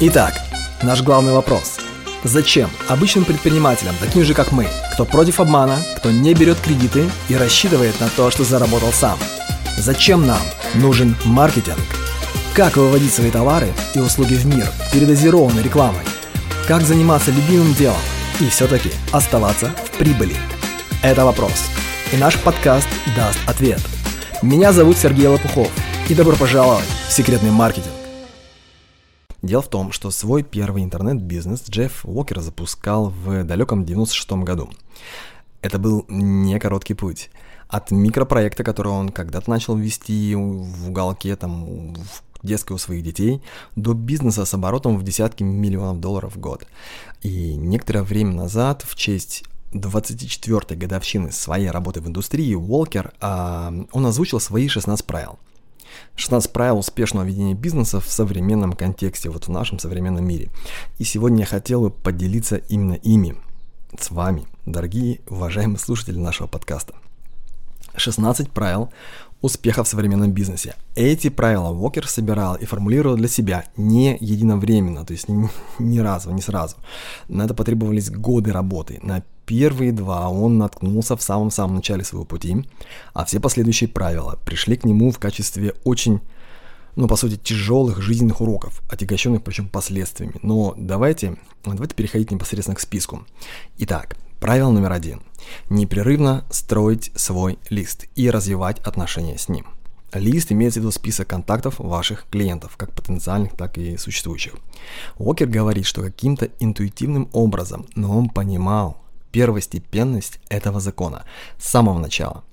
Итак, наш главный вопрос. Зачем обычным предпринимателям, таким же как мы, кто против обмана, кто не берет кредиты и рассчитывает на то, что заработал сам? Зачем нам нужен маркетинг? Как выводить свои товары и услуги в мир передозированной рекламой? Как заниматься любимым делом и все-таки оставаться в прибыли? Это вопрос. И наш подкаст даст ответ. Меня зовут Сергей Лопухов. И добро пожаловать в секретный маркетинг. Дело в том, что свой первый интернет-бизнес Джефф Уокер запускал в далеком 96 году. Это был не короткий путь. От микропроекта, который он когда-то начал вести в уголке, там, в детской у своих детей, до бизнеса с оборотом в десятки миллионов долларов в год. И некоторое время назад, в честь 24-й годовщины своей работы в индустрии, Уолкер, а, он озвучил свои 16 правил – 16 правил успешного ведения бизнеса в современном контексте, вот в нашем современном мире. И сегодня я хотел бы поделиться именно ими с вами, дорогие уважаемые слушатели нашего подкаста. 16 правил успеха в современном бизнесе. Эти правила Уокер собирал и формулировал для себя не единовременно, то есть не, не разу, не сразу. На это потребовались годы работы. На первые два он наткнулся в самом-самом начале своего пути, а все последующие правила пришли к нему в качестве очень ну, по сути, тяжелых жизненных уроков, отягощенных причем последствиями. Но давайте, давайте переходить непосредственно к списку. Итак, правило номер один. Непрерывно строить свой лист и развивать отношения с ним. Лист имеется в виду список контактов ваших клиентов, как потенциальных, так и существующих. Уокер говорит, что каким-то интуитивным образом, но он понимал, первостепенность этого закона с самого начала.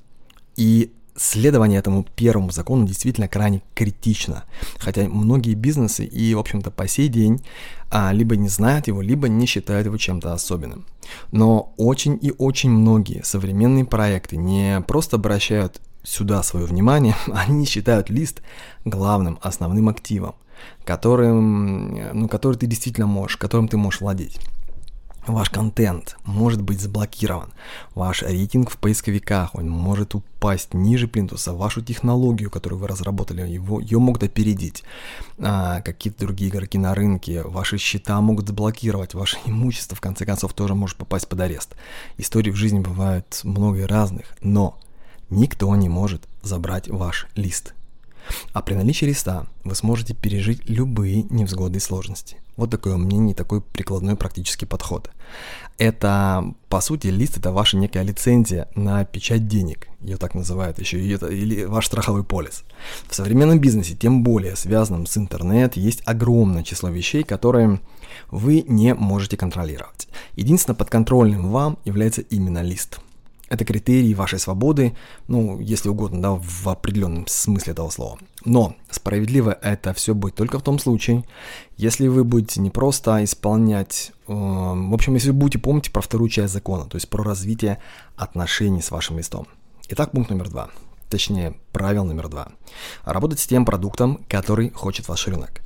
И следование этому первому закону действительно крайне критично. Хотя многие бизнесы и, в общем-то, по сей день а, либо не знают его, либо не считают его чем-то особенным. Но очень и очень многие современные проекты не просто обращают сюда свое внимание, они считают лист главным, основным активом, которым, ну, который ты действительно можешь, которым ты можешь владеть. Ваш контент может быть заблокирован, ваш рейтинг в поисковиках, он может упасть ниже плинтуса, вашу технологию, которую вы разработали, его, ее могут опередить, а, какие-то другие игроки на рынке, ваши счета могут заблокировать, ваше имущество в конце концов тоже может попасть под арест. Истории в жизни бывают много разных, но никто не может забрать ваш лист. А при наличии листа вы сможете пережить любые невзгоды и сложности. Вот такое мнение, такой прикладной практический подход. Это, по сути, лист это ваша некая лицензия на печать денег, ее так называют еще, или ваш страховой полис. В современном бизнесе, тем более связанном с интернет, есть огромное число вещей, которые вы не можете контролировать. Единственное подконтрольным вам является именно лист – это критерий вашей свободы, ну, если угодно, да, в определенном смысле этого слова. Но справедливо это все будет только в том случае, если вы будете не просто исполнять, э, в общем, если вы будете помнить про вторую часть закона, то есть про развитие отношений с вашим листом. Итак, пункт номер два. Точнее, правило номер два. Работать с тем продуктом, который хочет ваш рынок.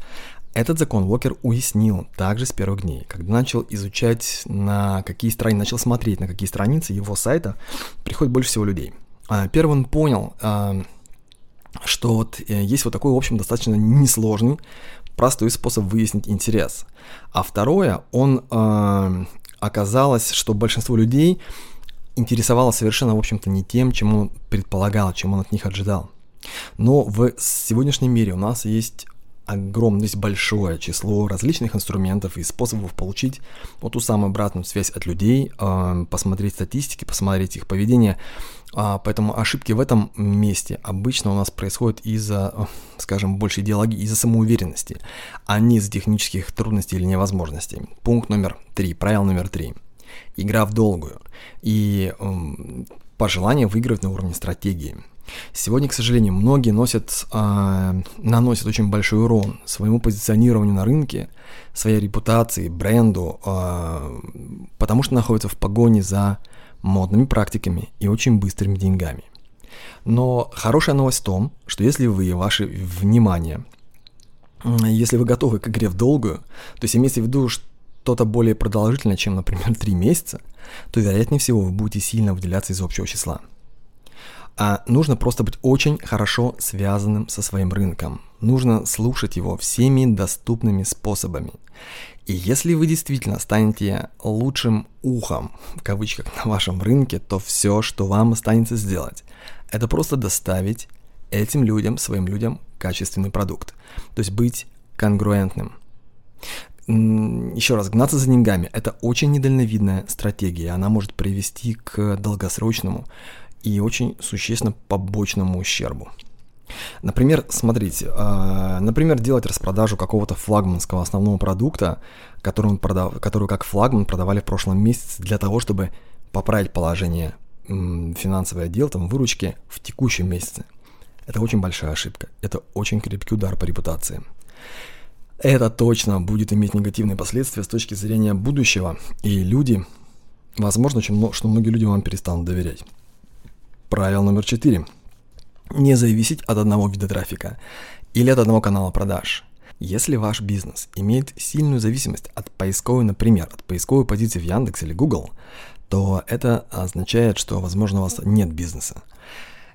Этот закон Уокер уяснил также с первых дней, когда начал изучать, на какие страницы, начал смотреть, на какие страницы его сайта приходит больше всего людей. А, первым он понял, а, что вот э, есть вот такой, в общем, достаточно несложный, простой способ выяснить интерес. А второе, он а, оказалось, что большинство людей интересовало совершенно, в общем-то, не тем, чем он предполагал, чем он от них ожидал. Но в сегодняшнем мире у нас есть огромное, есть большое число различных инструментов и способов получить вот ту самую обратную связь от людей, а, посмотреть статистики, посмотреть их поведение. А, поэтому ошибки в этом месте обычно у нас происходят из-за, скажем, больше идеологии, из-за самоуверенности, а не из-за технических трудностей или невозможностей. Пункт номер три, правило номер три. Игра в долгую. И пожелание выигрывать на уровне стратегии – Сегодня, к сожалению, многие носят, э, наносят очень большой урон своему позиционированию на рынке, своей репутации, бренду, э, потому что находятся в погоне за модными практиками и очень быстрыми деньгами. Но хорошая новость в том, что если вы ваше внимание, если вы готовы к игре в долгую, то есть имейте в виду что-то более продолжительное, чем, например, 3 месяца, то вероятнее всего вы будете сильно выделяться из общего числа. А нужно просто быть очень хорошо связанным со своим рынком. Нужно слушать его всеми доступными способами. И если вы действительно станете лучшим ухом, в кавычках, на вашем рынке, то все, что вам останется сделать, это просто доставить этим людям, своим людям, качественный продукт. То есть быть конгруентным. Еще раз, гнаться за деньгами – это очень недальновидная стратегия. Она может привести к долгосрочному и очень существенно побочному ущербу. Например, смотрите, э, например, делать распродажу какого-то флагманского основного продукта, который, он продав, который как флагман продавали в прошлом месяце для того, чтобы поправить положение финансовое отдел, там, выручки в текущем месяце. Это очень большая ошибка. Это очень крепкий удар по репутации. Это точно будет иметь негативные последствия с точки зрения будущего, и люди, возможно, что многие люди вам перестанут доверять. Правило номер четыре. Не зависеть от одного вида трафика или от одного канала продаж. Если ваш бизнес имеет сильную зависимость от поисковой, например, от поисковой позиции в Яндекс или Google, то это означает, что, возможно, у вас нет бизнеса.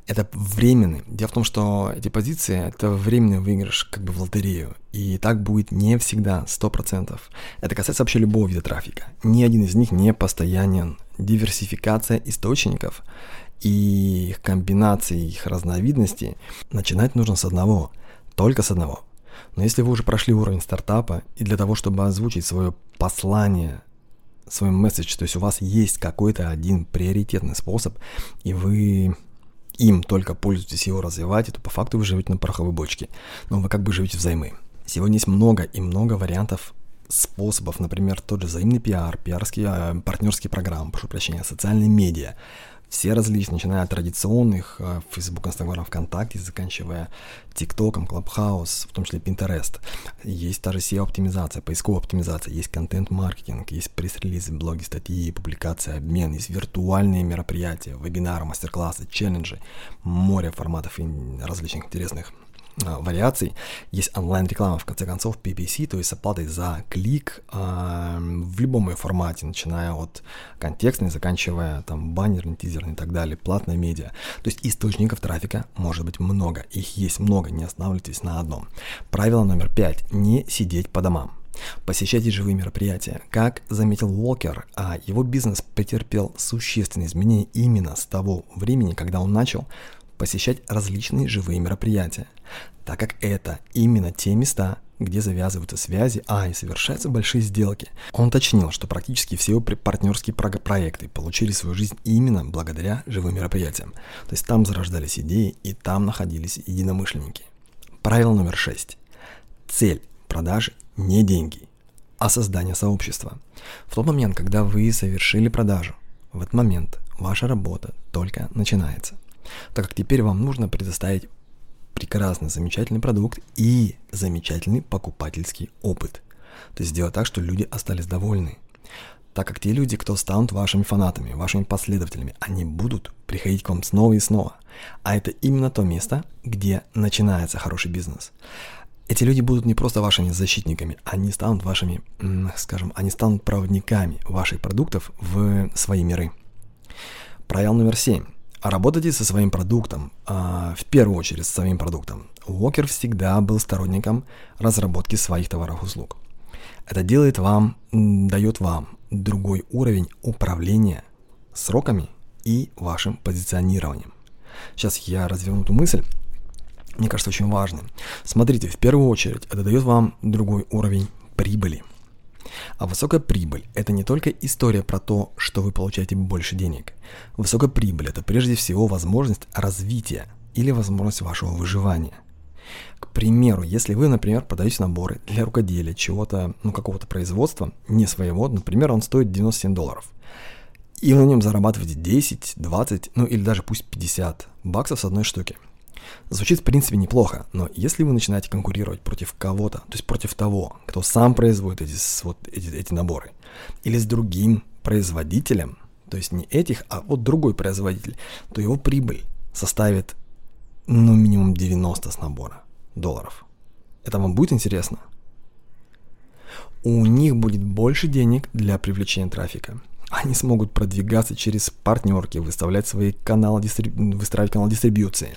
Это временный. Дело в том, что эти позиции – это временный выигрыш как бы в лотерею. И так будет не всегда, 100%. Это касается вообще любого вида трафика. Ни один из них не постоянен. Диверсификация источников и их комбинации, их разновидностей, начинать нужно с одного, только с одного. Но если вы уже прошли уровень стартапа, и для того, чтобы озвучить свое послание, свой месседж, то есть у вас есть какой-то один приоритетный способ, и вы им только пользуетесь, его развиваете, то по факту вы живете на пороховой бочке. Но вы как бы живете взаймы. Сегодня есть много и много вариантов способов, например, тот же взаимный пиар, пиарские, э, партнерские программы, прошу прощения, социальные медиа, все различные, начиная от традиционных, э, Facebook, Instagram, ВКонтакте, заканчивая ТикТоком, Clubhouse, в том числе Pinterest. Есть та же SEO-оптимизация, поисковая оптимизация, есть контент-маркетинг, есть пресс-релизы, блоги, статьи, публикации, обмен, есть виртуальные мероприятия, вебинары, мастер-классы, челленджи, море форматов и различных интересных вариаций. Есть онлайн-реклама, в конце концов, PPC, то есть с оплатой за клик э, в любом ее формате, начиная от контекстной, заканчивая там баннерный, тизерный и так далее, платная медиа. То есть источников трафика может быть много, их есть много, не останавливайтесь на одном. Правило номер пять – не сидеть по домам. Посещайте живые мероприятия. Как заметил Уолкер, а его бизнес претерпел существенные изменения именно с того времени, когда он начал посещать различные живые мероприятия, так как это именно те места, где завязываются связи, а и совершаются большие сделки. Он уточнил, что практически все его партнерские проекты получили свою жизнь именно благодаря живым мероприятиям. То есть там зарождались идеи и там находились единомышленники. Правило номер шесть. Цель продажи не деньги, а создание сообщества. В тот момент, когда вы совершили продажу, в этот момент ваша работа только начинается так как теперь вам нужно предоставить прекрасный, замечательный продукт и замечательный покупательский опыт. То есть сделать так, что люди остались довольны. Так как те люди, кто станут вашими фанатами, вашими последователями, они будут приходить к вам снова и снова. А это именно то место, где начинается хороший бизнес. Эти люди будут не просто вашими защитниками, они станут вашими, скажем, они станут проводниками ваших продуктов в свои миры. Правило номер семь. Работайте со своим продуктом, а, в первую очередь со своим продуктом. Уокер всегда был сторонником разработки своих товаров и услуг. Это делает вам, дает вам другой уровень управления сроками и вашим позиционированием. Сейчас я разверну эту мысль. Мне кажется, очень важно. Смотрите, в первую очередь это дает вам другой уровень прибыли – а высокая прибыль – это не только история про то, что вы получаете больше денег. Высокая прибыль – это прежде всего возможность развития или возможность вашего выживания. К примеру, если вы, например, продаете наборы для рукоделия, чего-то, ну, какого-то производства, не своего, например, он стоит 97 долларов, и на нем зарабатываете 10, 20, ну или даже пусть 50 баксов с одной штуки – Звучит в принципе неплохо, но если вы начинаете конкурировать против кого-то, то есть против того, кто сам производит эти, вот, эти, эти наборы, или с другим производителем, то есть не этих, а вот другой производитель, то его прибыль составит ну минимум 90 с набора долларов. Это вам будет интересно? У них будет больше денег для привлечения трафика. Они смогут продвигаться через партнерки, выставлять свои каналы, дистриб... выстраивать канал дистрибьюции.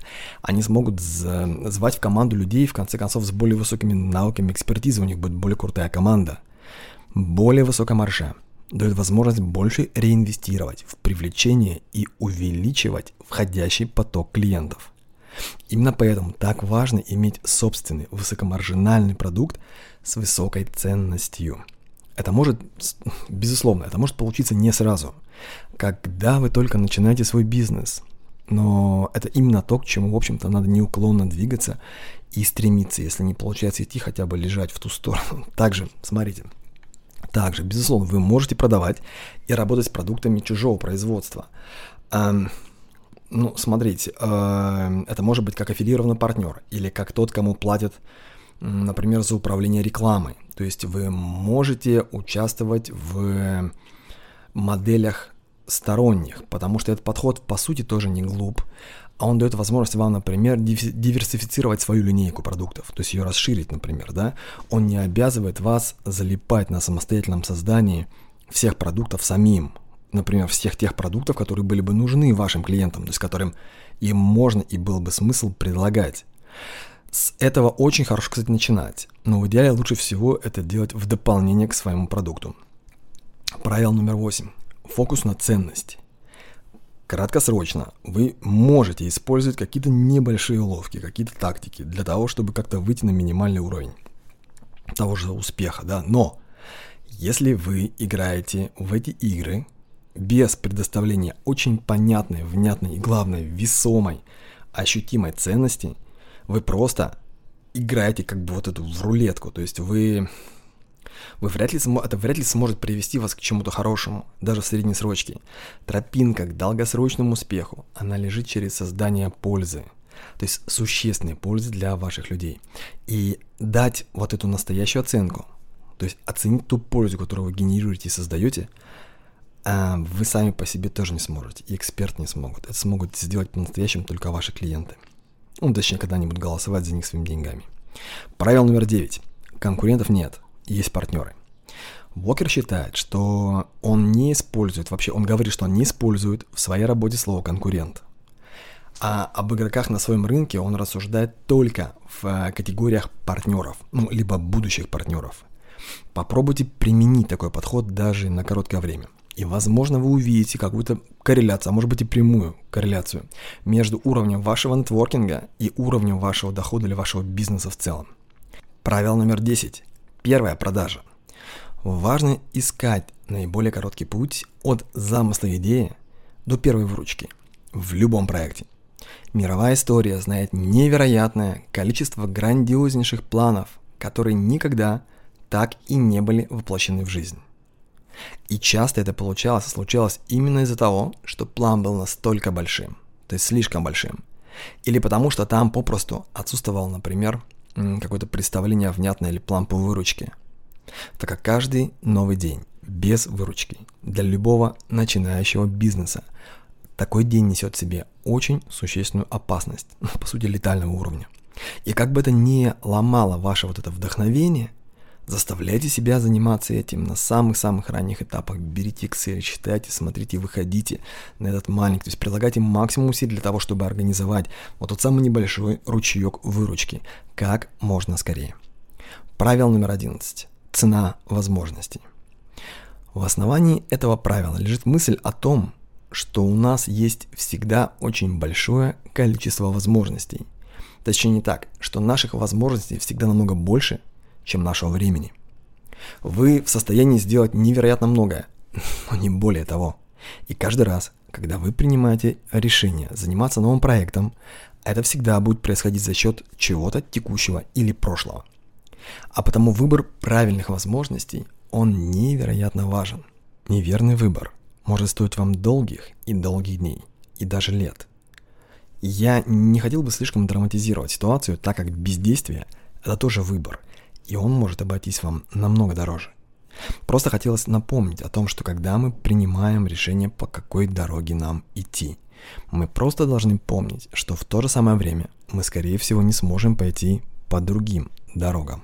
Они смогут звать в команду людей, в конце концов, с более высокими навыками экспертизы. У них будет более крутая команда. Более высокая маржа дает возможность больше реинвестировать в привлечение и увеличивать входящий поток клиентов. Именно поэтому так важно иметь собственный высокомаржинальный продукт с высокой ценностью. Это может, безусловно, это может получиться не сразу, когда вы только начинаете свой бизнес. Но это именно то, к чему, в общем-то, надо неуклонно двигаться и стремиться, если не получается идти, хотя бы лежать в ту сторону. Также, смотрите, также, безусловно, вы можете продавать и работать с продуктами чужого производства. Ну, смотрите, э, это может быть как аффилированный партнер или как тот, кому платят, например, за управление рекламой. То есть вы можете участвовать в моделях сторонних, потому что этот подход по сути тоже не глуп, а он дает возможность вам, например, диверсифицировать свою линейку продуктов, то есть ее расширить, например, да. Он не обязывает вас залипать на самостоятельном создании всех продуктов самим, например, всех тех продуктов, которые были бы нужны вашим клиентам, то есть которым им можно и был бы смысл предлагать. С этого очень хорошо, кстати, начинать, но в идеале лучше всего это делать в дополнение к своему продукту. Правило номер восемь. Фокус на ценность. Краткосрочно вы можете использовать какие-то небольшие уловки, какие-то тактики для того, чтобы как-то выйти на минимальный уровень того же успеха, да, но если вы играете в эти игры без предоставления очень понятной, внятной и, главное, весомой, ощутимой ценности, вы просто играете как бы вот эту в рулетку, то есть вы вы вряд ли, это вряд ли сможет привести вас к чему-то хорошему, даже в средней срочке. Тропинка к долгосрочному успеху, она лежит через создание пользы, то есть существенной пользы для ваших людей. И дать вот эту настоящую оценку, то есть оценить ту пользу, которую вы генерируете и создаете, а, вы сами по себе тоже не сможете, и эксперты не смогут. Это смогут сделать по-настоящему только ваши клиенты. Ну, точнее, когда-нибудь голосовать за них своими деньгами. Правило номер девять. Конкурентов нет есть партнеры. Уокер считает, что он не использует, вообще он говорит, что он не использует в своей работе слово «конкурент». А об игроках на своем рынке он рассуждает только в э, категориях партнеров, ну, либо будущих партнеров. Попробуйте применить такой подход даже на короткое время. И, возможно, вы увидите какую-то корреляцию, а может быть и прямую корреляцию между уровнем вашего нетворкинга и уровнем вашего дохода или вашего бизнеса в целом. Правило номер 10. Первая продажа. Важно искать наиболее короткий путь от замысла идеи до первой выручки в любом проекте. Мировая история знает невероятное количество грандиознейших планов, которые никогда так и не были воплощены в жизнь. И часто это получалось случалось именно из-за того, что план был настолько большим, то есть слишком большим, или потому что там попросту отсутствовал, например, какое-то представление внятное или план по выручке. Так как каждый новый день без выручки для любого начинающего бизнеса такой день несет в себе очень существенную опасность, по сути летального уровня. И как бы это ни ломало ваше вот это вдохновение, Заставляйте себя заниматься этим на самых-самых ранних этапах. Берите Excel, читайте, смотрите, выходите на этот маленький. То есть прилагайте максимум усилий для того, чтобы организовать вот тот самый небольшой ручеек выручки как можно скорее. Правило номер 11. Цена возможностей. В основании этого правила лежит мысль о том, что у нас есть всегда очень большое количество возможностей. Точнее не так, что наших возможностей всегда намного больше, чем нашего времени. Вы в состоянии сделать невероятно многое, но не более того. И каждый раз, когда вы принимаете решение заниматься новым проектом, это всегда будет происходить за счет чего-то текущего или прошлого. А потому выбор правильных возможностей, он невероятно важен. Неверный выбор может стоить вам долгих и долгих дней, и даже лет. Я не хотел бы слишком драматизировать ситуацию, так как бездействие – это тоже выбор, и он может обойтись вам намного дороже. Просто хотелось напомнить о том, что когда мы принимаем решение, по какой дороге нам идти, мы просто должны помнить, что в то же самое время мы, скорее всего, не сможем пойти по другим дорогам.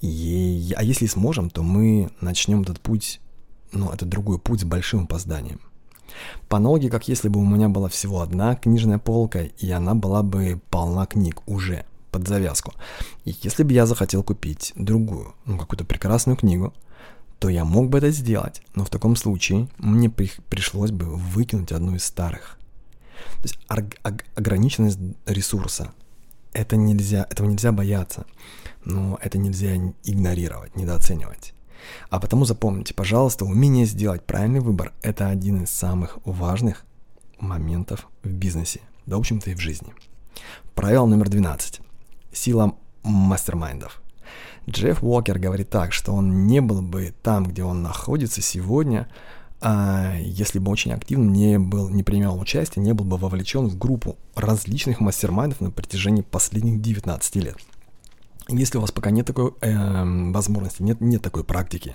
И, а если сможем, то мы начнем этот путь но это другой путь с большим опозданием. По аналогии, как если бы у меня была всего одна книжная полка, и она была бы полна книг уже, под завязку. И если бы я захотел купить другую, ну, какую-то прекрасную книгу, то я мог бы это сделать, но в таком случае мне при- пришлось бы выкинуть одну из старых. То есть ограниченность ресурса. Это нельзя, этого нельзя бояться, но это нельзя игнорировать, недооценивать. А потому запомните, пожалуйста, умение сделать правильный выбор – это один из самых важных моментов в бизнесе, да, в общем-то, и в жизни. Правило номер 12. Сила мастер-майндов. Джефф Уокер говорит так, что он не был бы там, где он находится сегодня, а если бы очень активно не, был, не принимал участие, не был бы вовлечен в группу различных мастер-майндов на протяжении последних 19 лет. Если у вас пока нет такой э, возможности, нет, нет такой практики,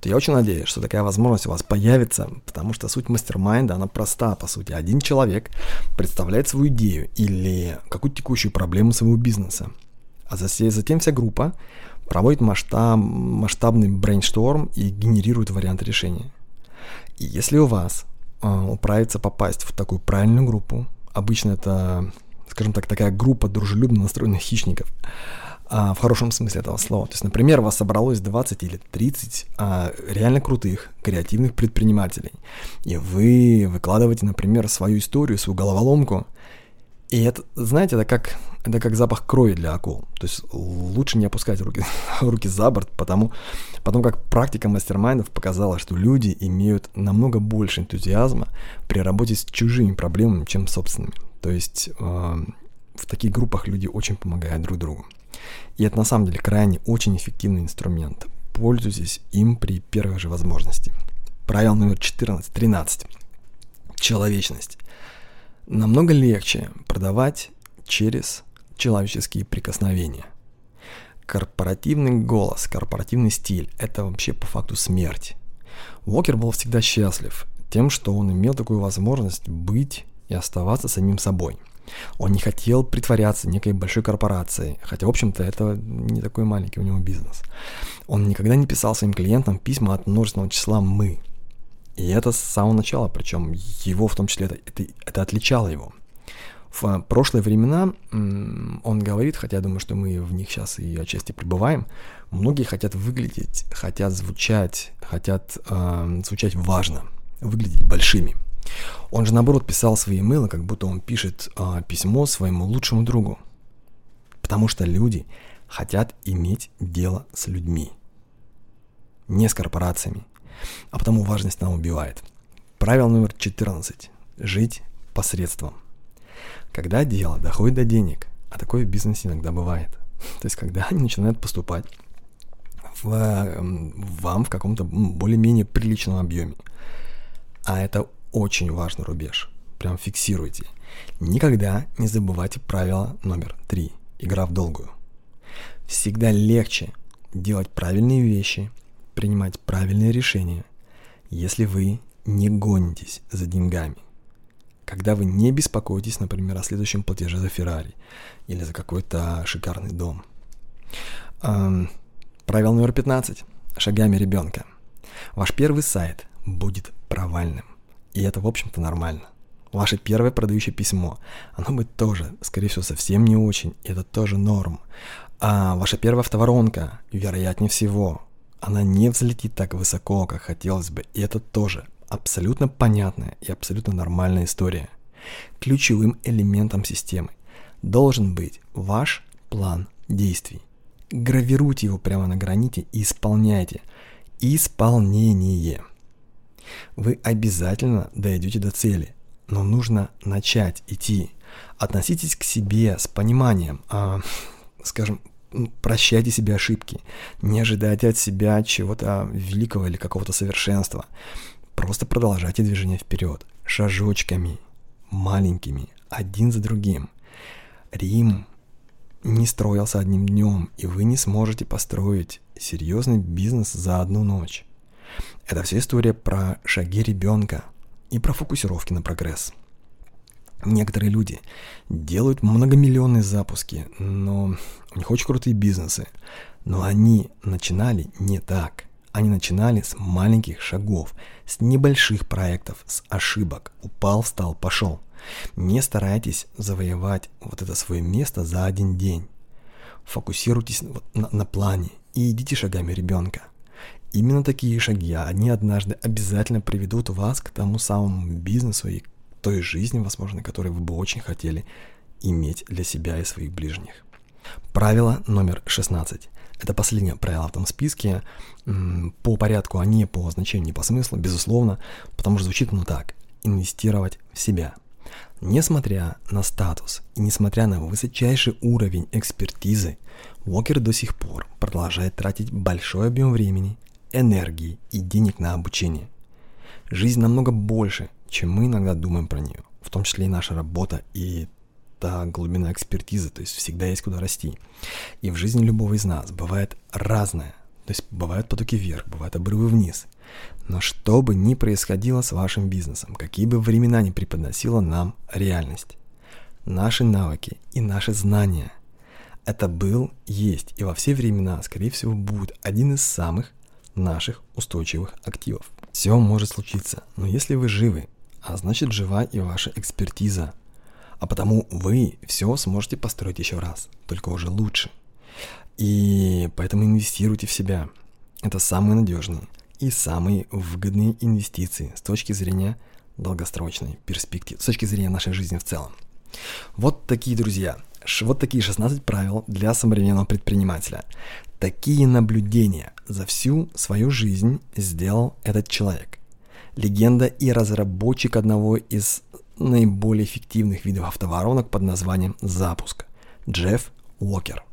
то я очень надеюсь, что такая возможность у вас появится, потому что суть mastermind а, она проста, по сути. Один человек представляет свою идею или какую-то текущую проблему своего бизнеса, а затем вся группа проводит масштаб, масштабный brainstorm и генерирует вариант решения. И если у вас э, управится попасть в такую правильную группу, обычно это, скажем так, такая группа дружелюбно настроенных хищников, а, в хорошем смысле этого слова. То есть, например, у вас собралось 20 или 30 а, реально крутых, креативных предпринимателей, и вы выкладываете, например, свою историю, свою головоломку, и это, знаете, это как, это как запах крови для акул. То есть лучше не опускать руки, руки за борт, потому, потому как практика мастер-майндов показала, что люди имеют намного больше энтузиазма при работе с чужими проблемами, чем собственными. То есть э, в таких группах люди очень помогают друг другу. И это на самом деле крайне очень эффективный инструмент. Пользуйтесь им при первой же возможности. Правило номер 14, 13. Человечность. Намного легче продавать через человеческие прикосновения. Корпоративный голос, корпоративный стиль – это вообще по факту смерть. Уокер был всегда счастлив тем, что он имел такую возможность быть и оставаться самим собой – он не хотел притворяться некой большой корпорацией, хотя, в общем-то, это не такой маленький у него бизнес. Он никогда не писал своим клиентам письма от множественного числа «мы». И это с самого начала, причем его в том числе, это, это, это отличало его. В прошлые времена он говорит, хотя я думаю, что мы в них сейчас и отчасти пребываем, многие хотят выглядеть, хотят звучать, хотят э, звучать важно, выглядеть большими – он же наоборот писал свои имейлы, как будто он пишет э, письмо своему лучшему другу. Потому что люди хотят иметь дело с людьми, не с корпорациями. А потому важность нам убивает. Правило номер 14. Жить посредством. Когда дело доходит до денег, а такое в бизнесе иногда бывает, то есть когда они начинают поступать в, эм, вам в каком-то более-менее приличном объеме, а это очень важный рубеж. Прям фиксируйте. Никогда не забывайте правило номер три. Игра в долгую. Всегда легче делать правильные вещи, принимать правильные решения, если вы не гонитесь за деньгами. Когда вы не беспокоитесь, например, о следующем платеже за Феррари или за какой-то шикарный дом. Эм, правило номер 15. Шагами ребенка. Ваш первый сайт будет провальным. И это, в общем-то, нормально. Ваше первое продающее письмо, оно будет тоже, скорее всего, совсем не очень, и это тоже норм. А ваша первая автоворонка, вероятнее всего, она не взлетит так высоко, как хотелось бы, и это тоже абсолютно понятная и абсолютно нормальная история. Ключевым элементом системы должен быть ваш план действий. Гравируйте его прямо на граните и исполняйте. Исполнение – вы обязательно дойдете до цели, но нужно начать идти. Относитесь к себе с пониманием, а, скажем, прощайте себе ошибки, не ожидайте от себя чего-то великого или какого-то совершенства. Просто продолжайте движение вперед, шажочками, маленькими, один за другим. Рим не строился одним днем, и вы не сможете построить серьезный бизнес за одну ночь. Это вся история про шаги ребенка и про фокусировки на прогресс. Некоторые люди делают многомиллионные запуски, но у них очень крутые бизнесы, но они начинали не так. Они начинали с маленьких шагов, с небольших проектов, с ошибок. Упал, встал, пошел. Не старайтесь завоевать вот это свое место за один день. Фокусируйтесь на, на плане и идите шагами ребенка. Именно такие шаги, они однажды обязательно приведут вас к тому самому бизнесу и той жизни, возможно, которую вы бы очень хотели иметь для себя и своих ближних. Правило номер 16. Это последнее правило в этом списке. По порядку, а не по значению, не по смыслу, безусловно, потому что звучит оно так. Инвестировать в себя. Несмотря на статус и несмотря на высочайший уровень экспертизы, Уокер до сих пор продолжает тратить большой объем времени, энергии и денег на обучение. Жизнь намного больше, чем мы иногда думаем про нее, в том числе и наша работа и та глубина экспертизы, то есть всегда есть куда расти. И в жизни любого из нас бывает разное. То есть бывают потоки вверх, бывают обрывы вниз. Но что бы ни происходило с вашим бизнесом, какие бы времена ни преподносила нам реальность, наши навыки и наши знания – это был, есть и во все времена, скорее всего, будет один из самых наших устойчивых активов. Все может случиться, но если вы живы, а значит жива и ваша экспертиза, а потому вы все сможете построить еще раз, только уже лучше. И поэтому инвестируйте в себя. Это самые надежные и самые выгодные инвестиции с точки зрения долгосрочной перспективы, с точки зрения нашей жизни в целом. Вот такие, друзья, вот такие 16 правил для современного предпринимателя. Такие наблюдения за всю свою жизнь сделал этот человек. Легенда и разработчик одного из наиболее эффективных видов автоворонок под названием запуск. Джефф Уокер.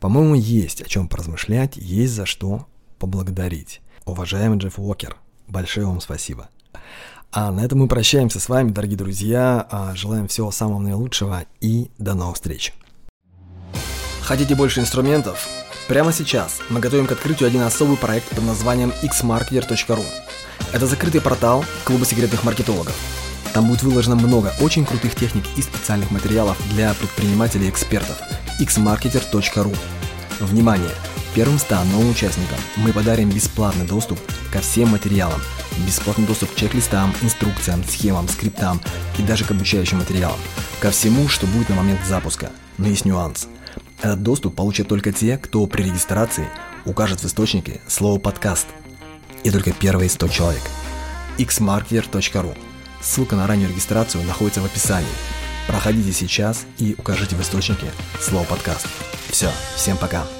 По-моему, есть о чем поразмышлять, есть за что поблагодарить. Уважаемый Джефф Уокер, большое вам спасибо. А на этом мы прощаемся с вами, дорогие друзья. А, желаем всего самого наилучшего и до новых встреч. Хотите больше инструментов? Прямо сейчас мы готовим к открытию один особый проект под названием xmarketer.ru. Это закрытый портал клуба секретных маркетологов там будет выложено много очень крутых техник и специальных материалов для предпринимателей и экспертов. xmarketer.ru Внимание! Первым 100 новым участникам мы подарим бесплатный доступ ко всем материалам, бесплатный доступ к чек-листам, инструкциям, схемам, скриптам и даже к обучающим материалам, ко всему, что будет на момент запуска. Но есть нюанс. Этот доступ получат только те, кто при регистрации укажет в источнике слово «подкаст». И только первые 100 человек. xmarketer.ru Ссылка на раннюю регистрацию находится в описании. Проходите сейчас и укажите в источнике слово подкаст. Все, всем пока.